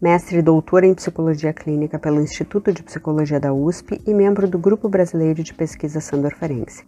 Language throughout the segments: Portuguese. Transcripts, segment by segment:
mestre e doutora em psicologia clínica pelo Instituto de Psicologia da USP e membro do Grupo Brasileiro de Pesquisa Sandor Ferenczi.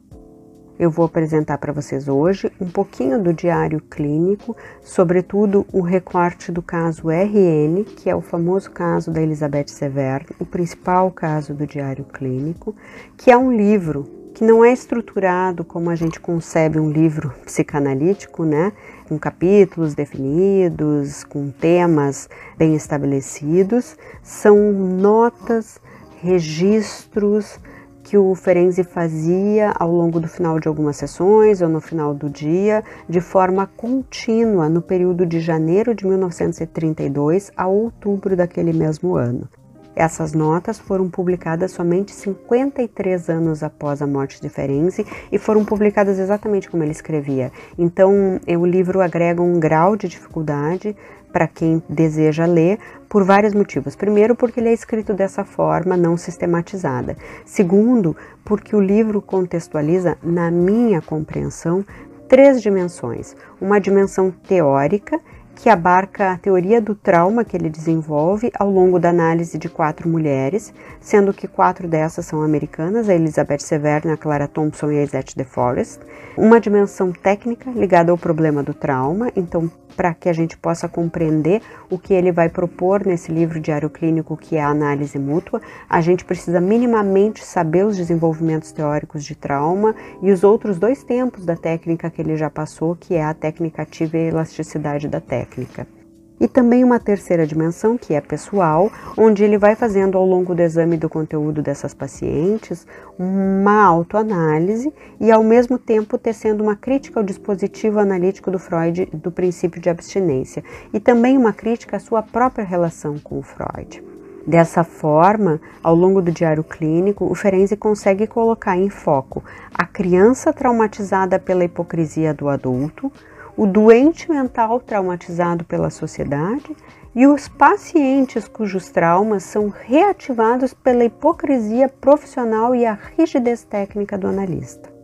Eu vou apresentar para vocês hoje um pouquinho do diário clínico, sobretudo o recorte do caso RN, que é o famoso caso da Elizabeth Severn, o principal caso do diário clínico, que é um livro que não é estruturado como a gente concebe um livro psicanalítico, né? Com capítulos definidos, com temas bem estabelecidos, são notas, registros que o Ferenzi fazia ao longo do final de algumas sessões ou no final do dia, de forma contínua no período de janeiro de 1932 a outubro daquele mesmo ano. Essas notas foram publicadas somente 53 anos após a morte de Ferenczi e foram publicadas exatamente como ele escrevia. Então, o livro agrega um grau de dificuldade para quem deseja ler por vários motivos. Primeiro, porque ele é escrito dessa forma, não sistematizada. Segundo, porque o livro contextualiza, na minha compreensão, três dimensões: uma dimensão teórica que abarca a teoria do trauma que ele desenvolve ao longo da análise de quatro mulheres, sendo que quatro dessas são americanas, a Elizabeth Severne, a Clara Thompson e a Izette DeForest. Uma dimensão técnica ligada ao problema do trauma, então para que a gente possa compreender o que ele vai propor nesse livro diário clínico, que é a análise mútua, a gente precisa minimamente saber os desenvolvimentos teóricos de trauma e os outros dois tempos da técnica que ele já passou, que é a técnica ativa e a elasticidade da técnica e também uma terceira dimensão, que é pessoal, onde ele vai fazendo ao longo do exame do conteúdo dessas pacientes uma autoanálise e ao mesmo tempo tecendo uma crítica ao dispositivo analítico do Freud do princípio de abstinência e também uma crítica à sua própria relação com o Freud. Dessa forma, ao longo do diário clínico, o Ferenczi consegue colocar em foco a criança traumatizada pela hipocrisia do adulto, o doente mental traumatizado pela sociedade e os pacientes cujos traumas são reativados pela hipocrisia profissional e a rigidez técnica do analista.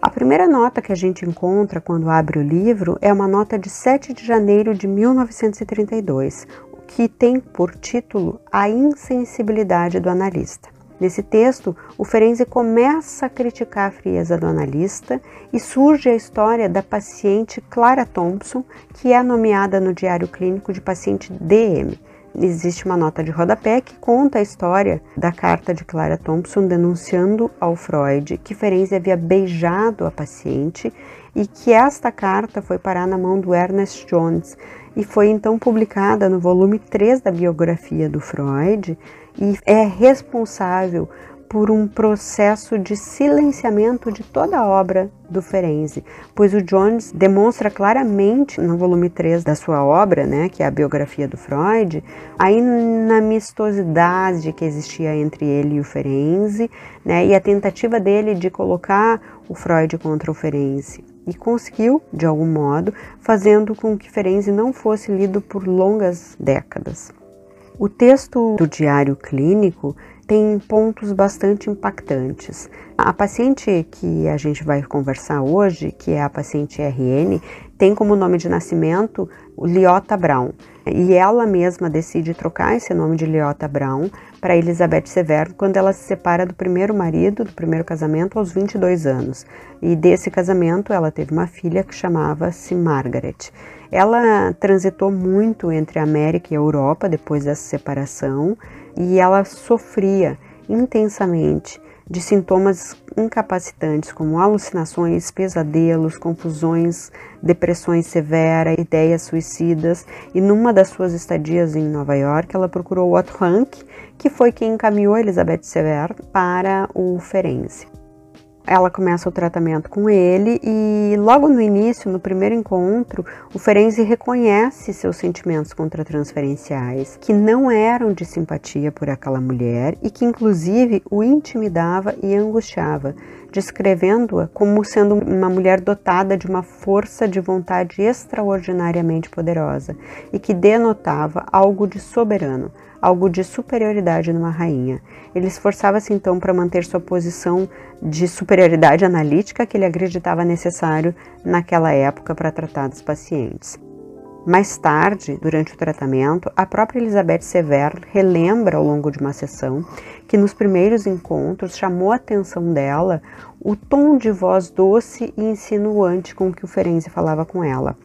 A primeira nota que a gente encontra quando abre o livro é uma nota de 7 de janeiro de 1932, que tem por título A Insensibilidade do Analista. Nesse texto, o Ferenczi começa a criticar a frieza do analista e surge a história da paciente Clara Thompson, que é nomeada no diário clínico de paciente DM. Existe uma nota de rodapé que conta a história da carta de Clara Thompson denunciando ao Freud que Ferenczi havia beijado a paciente e que esta carta foi parar na mão do Ernest Jones e foi então publicada no volume 3 da biografia do Freud e é responsável por um processo de silenciamento de toda a obra do Ferenczi, pois o Jones demonstra claramente no volume 3 da sua obra, né, que é a biografia do Freud, a inamistosidade que existia entre ele e o Ferenczi, né, e a tentativa dele de colocar o Freud contra o Ferenczi. E conseguiu, de algum modo, fazendo com que Ferenczi não fosse lido por longas décadas. O texto do diário clínico tem pontos bastante impactantes. A paciente que a gente vai conversar hoje, que é a paciente RN, tem como nome de nascimento Liota Brown. E ela mesma decide trocar esse nome de Liota Brown para Elizabeth Severo quando ela se separa do primeiro marido, do primeiro casamento, aos 22 anos. E desse casamento ela teve uma filha que chamava-se Margaret. Ela transitou muito entre a América e a Europa depois dessa separação e ela sofria intensamente de sintomas incapacitantes como alucinações, pesadelos, confusões, depressões severas, ideias suicidas. E numa das suas estadias em Nova York, ela procurou Otto Rank, que foi quem encaminhou Elizabeth Sever para o Ferenc. Ela começa o tratamento com ele e logo no início, no primeiro encontro, o Ferenzi reconhece seus sentimentos contratransferenciais, que não eram de simpatia por aquela mulher e que inclusive o intimidava e angustiava, descrevendo-a como sendo uma mulher dotada de uma força de vontade extraordinariamente poderosa e que denotava algo de soberano, algo de superioridade numa rainha. Ele esforçava-se então para manter sua posição de superioridade analítica que ele acreditava necessário naquela época para tratar dos pacientes. Mais tarde, durante o tratamento, a própria Elizabeth Sever relembra ao longo de uma sessão que nos primeiros encontros chamou a atenção dela o tom de voz doce e insinuante com que o Ferenzi falava com ela.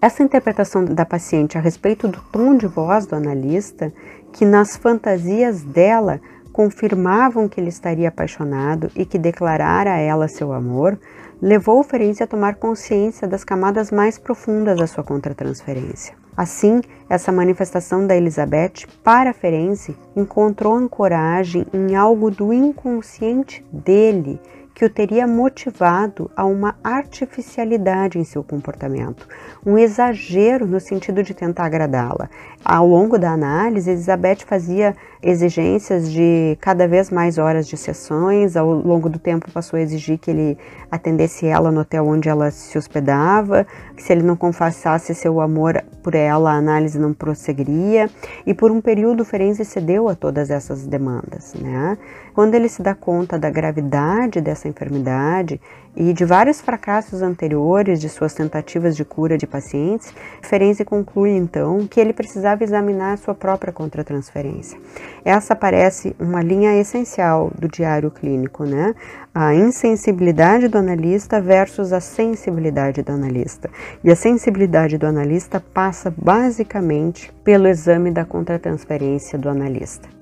Essa interpretação da paciente a respeito do tom de voz do analista, que nas fantasias dela confirmavam que ele estaria apaixonado e que declarara a ela seu amor, levou o Ferenzi a tomar consciência das camadas mais profundas da sua contratransferência. Assim, essa manifestação da Elizabeth para Ferenzi encontrou ancoragem em algo do inconsciente dele que o teria motivado a uma artificialidade em seu comportamento, um exagero no sentido de tentar agradá-la. Ao longo da análise, Elizabeth fazia exigências de cada vez mais horas de sessões, ao longo do tempo passou a exigir que ele atendesse ela no hotel onde ela se hospedava, que se ele não confessasse seu amor por ela, a análise não prosseguiria, e por um período Ferenzi cedeu a todas essas demandas. Né? Quando ele se dá conta da gravidade dessa enfermidade e de vários fracassos anteriores de suas tentativas de cura de pacientes, Ferenzi conclui então que ele precisava examinar sua própria contratransferência. Essa parece uma linha essencial do diário clínico, né? A insensibilidade do analista versus a sensibilidade do analista. E a sensibilidade do analista passa basicamente pelo exame da contratransferência do analista.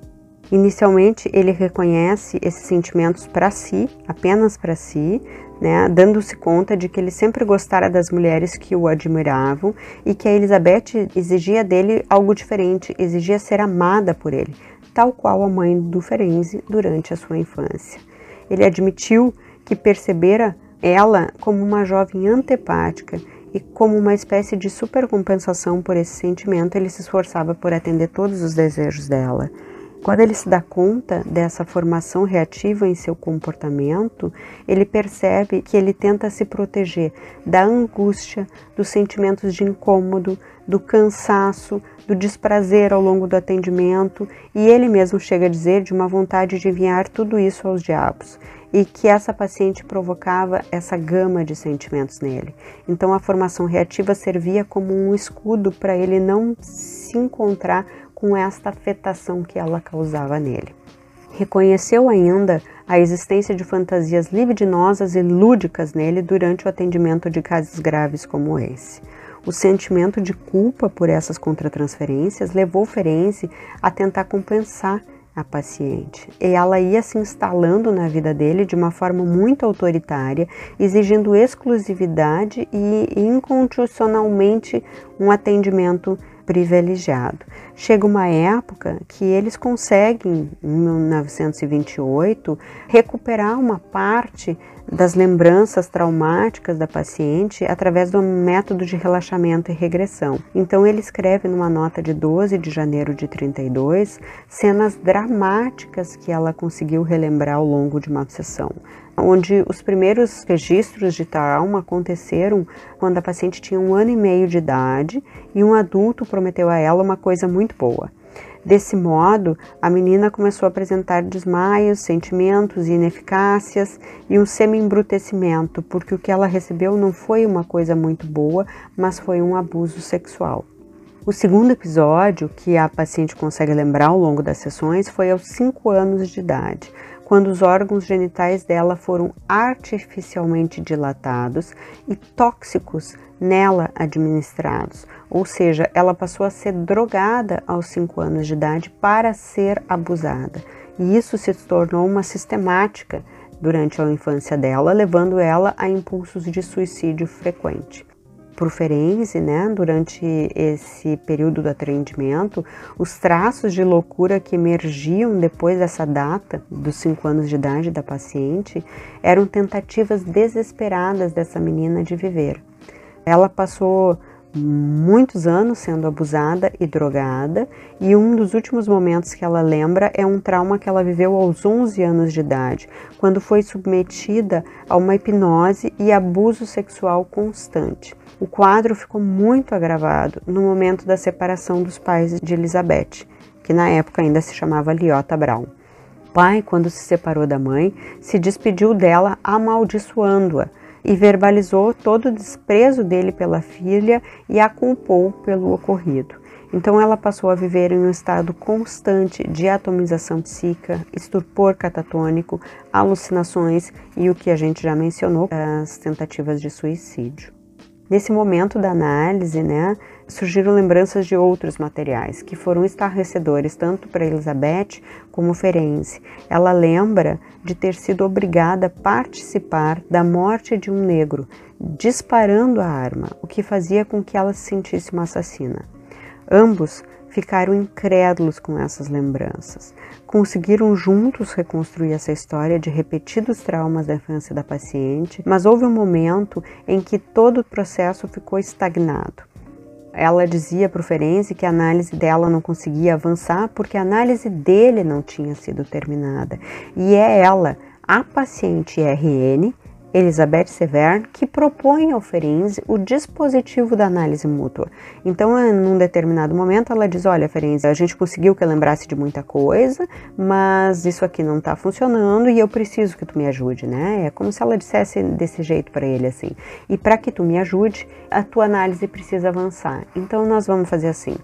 Inicialmente, ele reconhece esses sentimentos para si, apenas para si, né, dando-se conta de que ele sempre gostara das mulheres que o admiravam e que a Elizabeth exigia dele algo diferente, exigia ser amada por ele, tal qual a mãe do Ferenzi durante a sua infância. Ele admitiu que percebera ela como uma jovem antepática e como uma espécie de supercompensação por esse sentimento, ele se esforçava por atender todos os desejos dela. Quando ele se dá conta dessa formação reativa em seu comportamento, ele percebe que ele tenta se proteger da angústia, dos sentimentos de incômodo, do cansaço, do desprazer ao longo do atendimento, e ele mesmo chega a dizer de uma vontade de enviar tudo isso aos diabos, e que essa paciente provocava essa gama de sentimentos nele. Então a formação reativa servia como um escudo para ele não se encontrar com esta afetação que ela causava nele. Reconheceu ainda a existência de fantasias libidinosas e lúdicas nele durante o atendimento de casos graves como esse. O sentimento de culpa por essas contratransferências levou Ferenci a tentar compensar a paciente. E ela ia se instalando na vida dele de uma forma muito autoritária, exigindo exclusividade e incondicionalmente um atendimento privilegiado. Chega uma época que eles conseguem, em 1928, recuperar uma parte das lembranças traumáticas da paciente através do método de relaxamento e regressão. Então ele escreve numa nota de 12 de janeiro de 32 cenas dramáticas que ela conseguiu relembrar ao longo de uma sessão onde os primeiros registros de trauma aconteceram quando a paciente tinha um ano e meio de idade e um adulto prometeu a ela uma coisa muito boa. Desse modo, a menina começou a apresentar desmaios, sentimentos ineficácias e um semi-embrutecimento, porque o que ela recebeu não foi uma coisa muito boa, mas foi um abuso sexual. O segundo episódio que a paciente consegue lembrar ao longo das sessões foi aos 5 anos de idade, quando os órgãos genitais dela foram artificialmente dilatados e tóxicos nela administrados, ou seja, ela passou a ser drogada aos 5 anos de idade para ser abusada. E isso se tornou uma sistemática durante a infância dela, levando ela a impulsos de suicídio frequente. O Ferenzi, né, durante esse período do atendimento, os traços de loucura que emergiam depois dessa data, dos cinco anos de idade da paciente, eram tentativas desesperadas dessa menina de viver. Ela passou muitos anos sendo abusada e drogada, e um dos últimos momentos que ela lembra é um trauma que ela viveu aos 11 anos de idade, quando foi submetida a uma hipnose e abuso sexual constante. O quadro ficou muito agravado no momento da separação dos pais de Elizabeth, que na época ainda se chamava Liota Brown. O pai, quando se separou da mãe, se despediu dela amaldiçoando-a e verbalizou todo o desprezo dele pela filha e a culpou pelo ocorrido. Então ela passou a viver em um estado constante de atomização psíquica, estupor catatônico, alucinações e o que a gente já mencionou, as tentativas de suicídio. Nesse momento da análise, né, surgiram lembranças de outros materiais que foram estarrecedores tanto para Elizabeth como Ferenzi. Ela lembra de ter sido obrigada a participar da morte de um negro, disparando a arma, o que fazia com que ela se sentisse uma assassina. Ambos ficaram incrédulos com essas lembranças. Conseguiram juntos reconstruir essa história de repetidos traumas da infância da paciente, mas houve um momento em que todo o processo ficou estagnado. Ela dizia para o Ferenzi que a análise dela não conseguia avançar porque a análise dele não tinha sido terminada. E é ela, a paciente RN, Elizabeth Severn, que propõe ao Ferenzi o dispositivo da análise mútua. Então, num determinado momento, ela diz: Olha, Ferenzi, a gente conseguiu que eu lembrasse de muita coisa, mas isso aqui não está funcionando e eu preciso que tu me ajude, né? É como se ela dissesse desse jeito para ele assim. E para que tu me ajude, a tua análise precisa avançar. Então, nós vamos fazer assim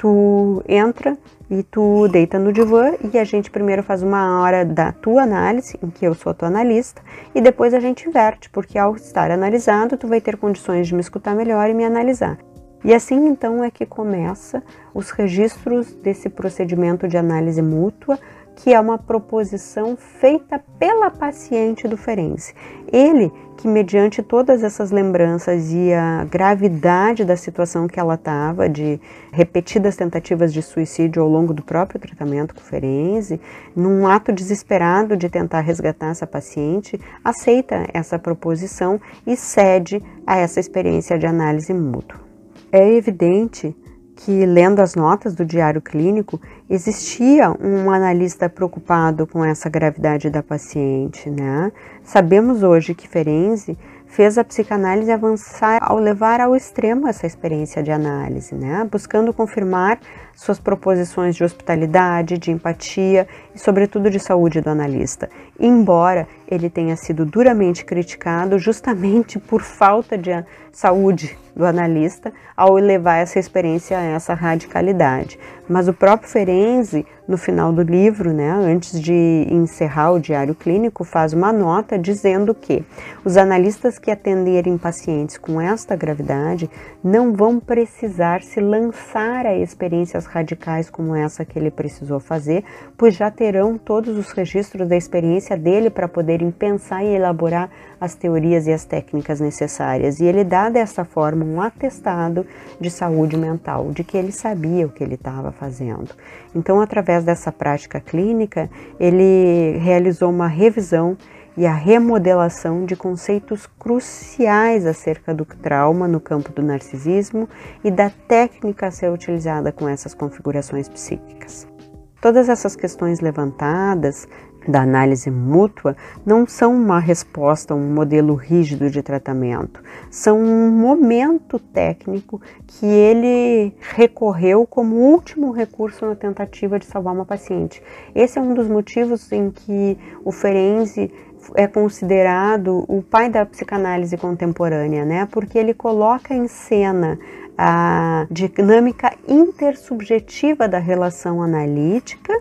tu entra e tu deita no divã e a gente primeiro faz uma hora da tua análise, em que eu sou a tua analista, e depois a gente inverte, porque ao estar analisado, tu vai ter condições de me escutar melhor e me analisar. E assim então é que começa os registros desse procedimento de análise mútua que é uma proposição feita pela paciente do Ferenc. Ele, que mediante todas essas lembranças e a gravidade da situação que ela estava, de repetidas tentativas de suicídio ao longo do próprio tratamento com o Ferenzi, num ato desesperado de tentar resgatar essa paciente, aceita essa proposição e cede a essa experiência de análise mútua. É evidente que, lendo as notas do diário clínico, existia um analista preocupado com essa gravidade da paciente, né? Sabemos hoje que Ferenzi fez a psicanálise avançar ao levar ao extremo essa experiência de análise, né? Buscando confirmar suas proposições de hospitalidade, de empatia e, sobretudo, de saúde do analista, embora ele tenha sido duramente criticado justamente por falta de saúde do analista ao levar essa experiência a essa radicalidade. Mas o próprio Ferenzi, no final do livro, né, antes de encerrar o diário clínico, faz uma nota dizendo que os analistas que atenderem pacientes com esta gravidade não vão precisar se lançar a radicais como essa que ele precisou fazer, pois já terão todos os registros da experiência dele para poderem pensar e elaborar as teorias e as técnicas necessárias. E ele dá dessa forma um atestado de saúde mental, de que ele sabia o que ele estava fazendo. Então, através dessa prática clínica, ele realizou uma revisão e a remodelação de conceitos cruciais acerca do trauma no campo do narcisismo e da técnica a ser utilizada com essas configurações psíquicas. Todas essas questões levantadas da análise mútua não são uma resposta um modelo rígido de tratamento, são um momento técnico que ele recorreu como último recurso na tentativa de salvar uma paciente. Esse é um dos motivos em que o Ferenzi é considerado o pai da psicanálise contemporânea, né? Porque ele coloca em cena a dinâmica intersubjetiva da relação analítica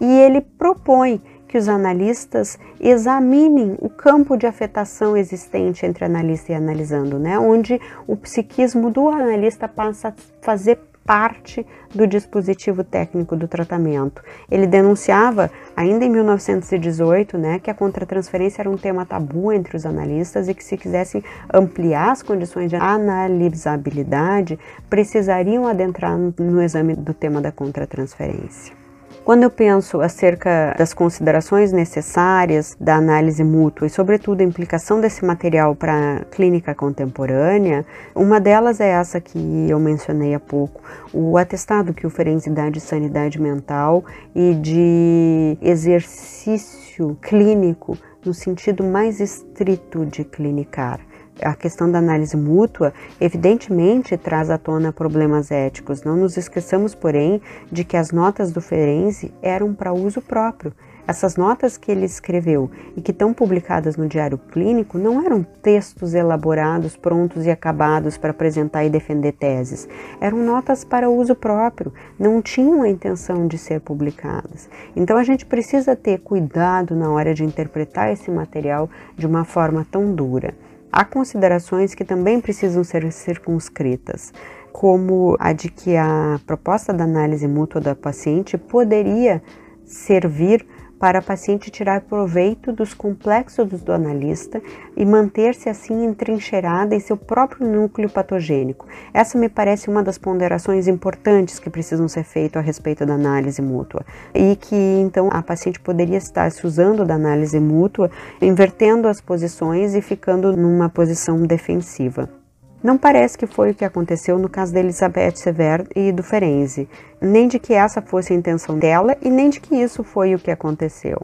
e ele propõe que os analistas examinem o campo de afetação existente entre analista e analisando, né? onde o psiquismo do analista passa a fazer parte do dispositivo técnico do tratamento. Ele denunciava, ainda em 1918, né, que a contratransferência era um tema tabu entre os analistas e que se quisessem ampliar as condições de analisabilidade, precisariam adentrar no exame do tema da contratransferência. Quando eu penso acerca das considerações necessárias da análise mútua e, sobretudo, a implicação desse material para a clínica contemporânea, uma delas é essa que eu mencionei há pouco, o atestado que oferece de sanidade mental e de exercício clínico no sentido mais estrito de clinicar a questão da análise mútua, evidentemente traz à tona problemas éticos. Não nos esqueçamos, porém, de que as notas do Ferenzi eram para uso próprio. Essas notas que ele escreveu e que estão publicadas no Diário Clínico não eram textos elaborados, prontos e acabados para apresentar e defender teses. Eram notas para uso próprio, não tinham a intenção de ser publicadas. Então a gente precisa ter cuidado na hora de interpretar esse material de uma forma tão dura. Há considerações que também precisam ser circunscritas, como a de que a proposta da análise mútua da paciente poderia servir para a paciente tirar proveito dos complexos do analista e manter-se assim entrincheirada em seu próprio núcleo patogênico. Essa me parece uma das ponderações importantes que precisam ser feitas a respeito da análise mútua e que então a paciente poderia estar se usando da análise mútua, invertendo as posições e ficando numa posição defensiva. Não parece que foi o que aconteceu no caso de Elizabeth Sever e do Ferenzi, nem de que essa fosse a intenção dela e nem de que isso foi o que aconteceu.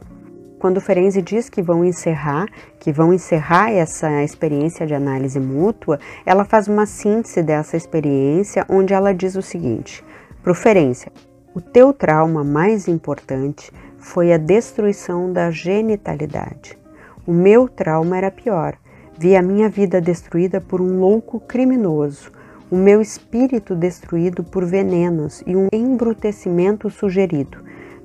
Quando o Ferenzi diz que vão encerrar, que vão encerrar essa experiência de análise mútua, ela faz uma síntese dessa experiência onde ela diz o seguinte: Ferenzi, o teu trauma mais importante foi a destruição da genitalidade. O meu trauma era pior Vi a minha vida destruída por um louco criminoso, o meu espírito destruído por venenos e um embrutecimento sugerido,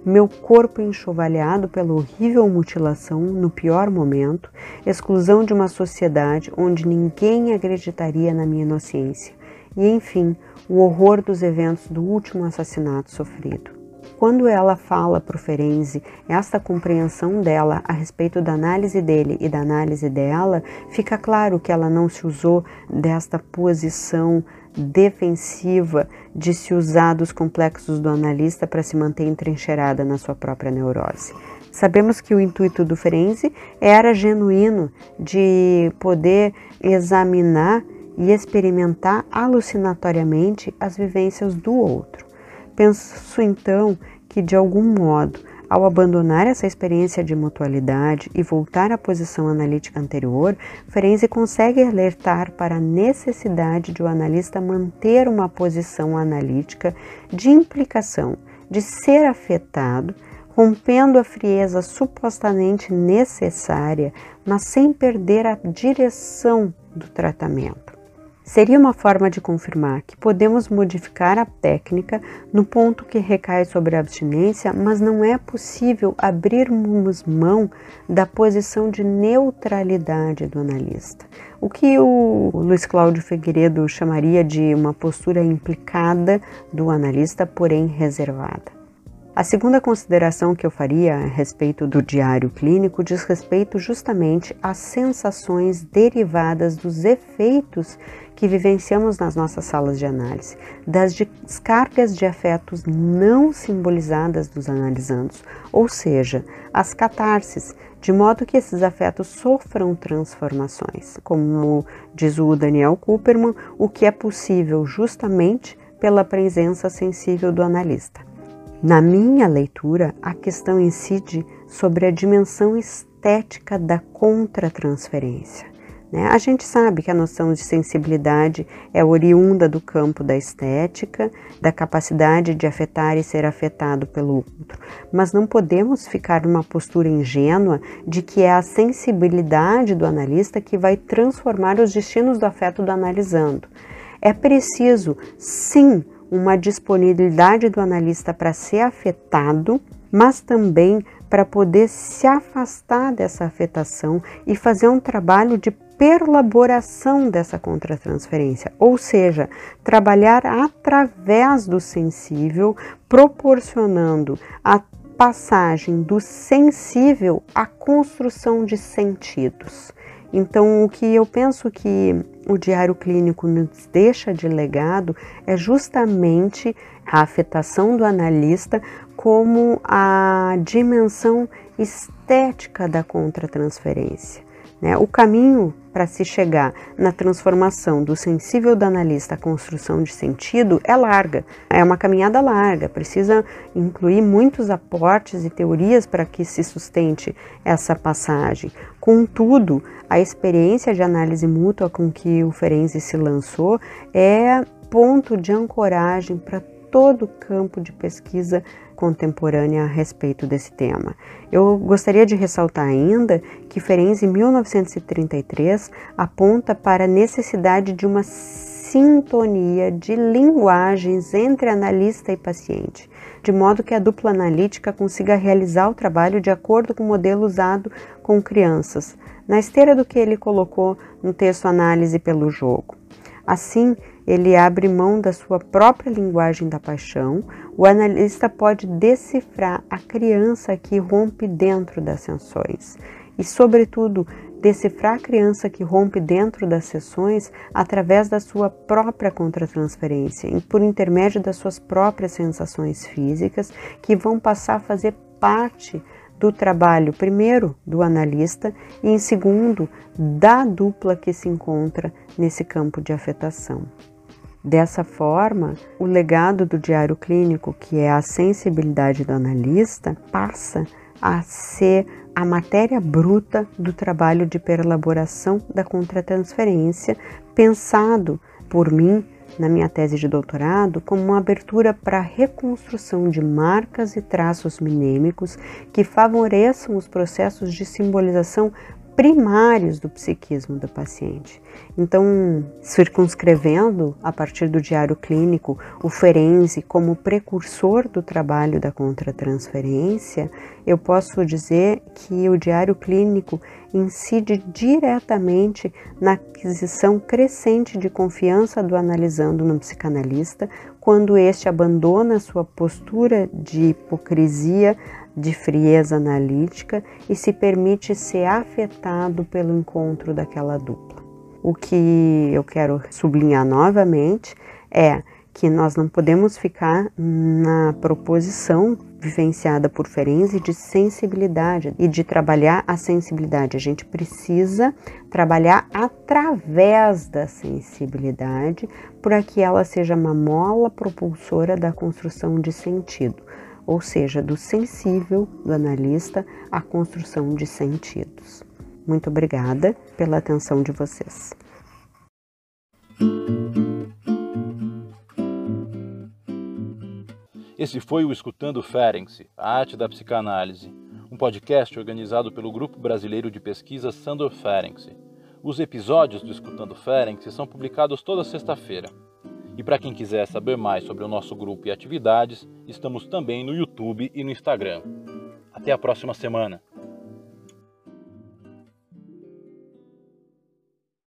meu corpo enxovalhado pela horrível mutilação no pior momento, exclusão de uma sociedade onde ninguém acreditaria na minha inocência, e enfim, o horror dos eventos do último assassinato sofrido. Quando ela fala para o Ferenzi esta compreensão dela a respeito da análise dele e da análise dela, fica claro que ela não se usou desta posição defensiva de se usar dos complexos do analista para se manter entrincheirada na sua própria neurose. Sabemos que o intuito do Ferenzi era genuíno de poder examinar e experimentar alucinatoriamente as vivências do outro. Penso então que, de algum modo, ao abandonar essa experiência de mutualidade e voltar à posição analítica anterior, Ferenczi consegue alertar para a necessidade de o analista manter uma posição analítica de implicação, de ser afetado, rompendo a frieza supostamente necessária, mas sem perder a direção do tratamento. Seria uma forma de confirmar que podemos modificar a técnica no ponto que recai sobre a abstinência, mas não é possível abrirmos mão da posição de neutralidade do analista. O que o Luiz Cláudio Figueiredo chamaria de uma postura implicada do analista, porém reservada. A segunda consideração que eu faria a respeito do diário clínico diz respeito justamente às sensações derivadas dos efeitos que vivenciamos nas nossas salas de análise, das descargas de afetos não simbolizadas dos analisandos, ou seja, as catarses, de modo que esses afetos sofram transformações, como diz o Daniel Cooperman, o que é possível justamente pela presença sensível do analista. Na minha leitura, a questão incide sobre a dimensão estética da contratransferência. Né? A gente sabe que a noção de sensibilidade é oriunda do campo da estética, da capacidade de afetar e ser afetado pelo outro, mas não podemos ficar numa postura ingênua de que é a sensibilidade do analista que vai transformar os destinos do afeto do analisando. É preciso, sim, uma disponibilidade do analista para ser afetado, mas também para poder se afastar dessa afetação e fazer um trabalho de perlaboração dessa contratransferência, ou seja, trabalhar através do sensível, proporcionando a passagem do sensível à construção de sentidos. Então, o que eu penso que o diário clínico nos deixa de legado é justamente a afetação do analista como a dimensão estética da contratransferência. Né? O caminho para se chegar na transformação do sensível do analista à construção de sentido é larga, é uma caminhada larga, precisa incluir muitos aportes e teorias para que se sustente essa passagem. Contudo, a experiência de análise mútua com que o Ferenzi se lançou é ponto de ancoragem para todo o campo de pesquisa contemporânea a respeito desse tema. Eu gostaria de ressaltar ainda que Ferenc, em 1933, aponta para a necessidade de uma sintonia de linguagens entre analista e paciente, de modo que a dupla analítica consiga realizar o trabalho de acordo com o modelo usado com crianças, na esteira do que ele colocou no texto Análise pelo Jogo. Assim, ele abre mão da sua própria linguagem da paixão, o analista pode decifrar a criança que rompe dentro das sessões e, sobretudo, decifrar a criança que rompe dentro das sessões através da sua própria contratransferência, por intermédio das suas próprias sensações físicas, que vão passar a fazer parte do trabalho, primeiro, do analista e, em segundo, da dupla que se encontra nesse campo de afetação. Dessa forma, o legado do diário clínico, que é a sensibilidade do analista, passa a ser a matéria bruta do trabalho de perelaboração da contratransferência, pensado por mim na minha tese de doutorado como uma abertura para a reconstrução de marcas e traços minêmicos que favoreçam os processos de simbolização primários do psiquismo do paciente. Então, circunscrevendo a partir do diário clínico o Ferenzi como precursor do trabalho da contratransferência, eu posso dizer que o diário clínico incide diretamente na aquisição crescente de confiança do analisando no psicanalista, quando este abandona sua postura de hipocrisia de frieza analítica e se permite ser afetado pelo encontro daquela dupla. O que eu quero sublinhar novamente é que nós não podemos ficar na proposição vivenciada por Ferenzi de sensibilidade e de trabalhar a sensibilidade. A gente precisa trabalhar através da sensibilidade para que ela seja uma mola propulsora da construção de sentido ou seja, do sensível do analista à construção de sentidos. Muito obrigada pela atenção de vocês. Esse foi o Escutando Ferenczi, a arte da psicanálise, um podcast organizado pelo Grupo Brasileiro de Pesquisa Sandor Ferenczi. Os episódios do Escutando Ferenczi são publicados toda sexta-feira. E para quem quiser saber mais sobre o nosso grupo e atividades, estamos também no YouTube e no Instagram. Até a próxima semana!